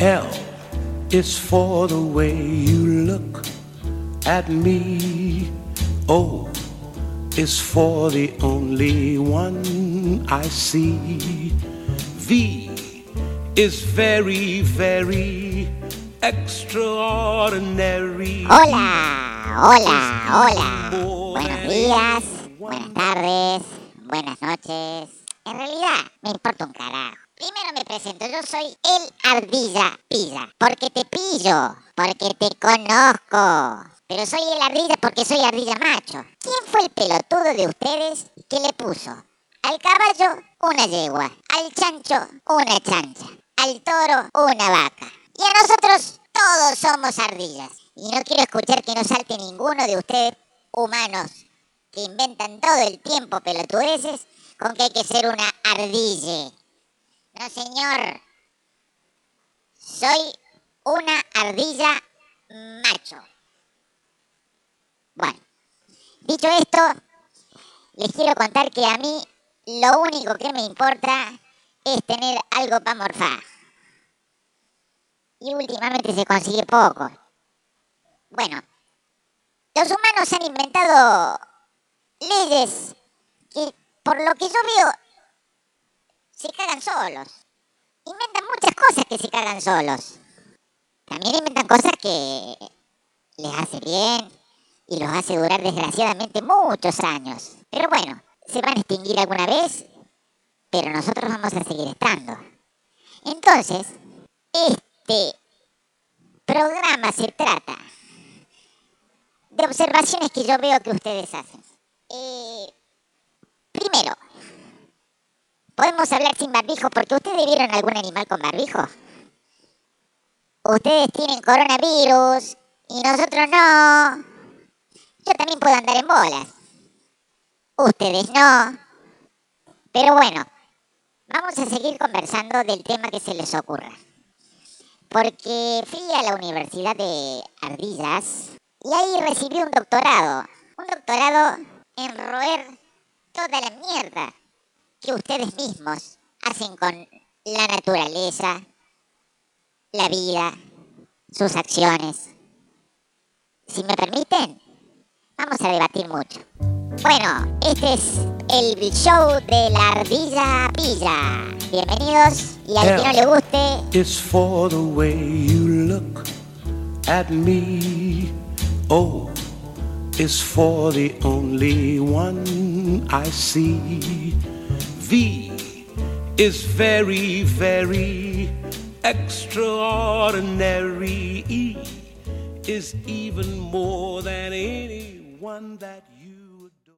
L is for the way you look at me. O is for the only one I see. V is very, very extraordinary. Hola, hola, hola. Buenos días, buenas tardes, buenas noches. En realidad, me importa un carajo. Primero me presento, yo soy el Ardilla Pilla, porque te pillo, porque te conozco. Pero soy el Ardilla porque soy Ardilla Macho. ¿Quién fue el pelotudo de ustedes que le puso al caballo una yegua, al chancho una chancha, al toro una vaca? Y a nosotros todos somos ardillas. Y no quiero escuchar que no salte ninguno de ustedes, humanos, que inventan todo el tiempo pelotudeces con que hay que ser una ardille. No, señor. Soy una ardilla macho. Bueno, dicho esto, les quiero contar que a mí lo único que me importa es tener algo para morfar. Y últimamente se consigue poco. Bueno, los humanos han inventado leyes que, por lo que yo veo, se cagan solos. Inventan muchas cosas que se cagan solos. También inventan cosas que les hace bien y los hace durar desgraciadamente muchos años. Pero bueno, se van a extinguir alguna vez, pero nosotros vamos a seguir estando. Entonces, este programa se trata de observaciones que yo veo que ustedes hacen. Eh, primero, podemos hablar sin barbijo porque ustedes vieron algún animal con barbijo. Ustedes tienen coronavirus y nosotros no. Yo también puedo andar en bolas. Ustedes no. Pero bueno, vamos a seguir conversando del tema que se les ocurra. Porque fui a la Universidad de Ardillas y ahí recibí un doctorado. Un doctorado en roer toda la mierda que ustedes mismos hacen con la naturaleza, la vida, sus acciones. Si me permiten, vamos a debatir mucho. Bueno, este es el show de la ardilla pilla. Bienvenidos y al que no le guste. It's for the way you look at me. O is for the only one I see. V is very, very extraordinary. E is even more than anyone that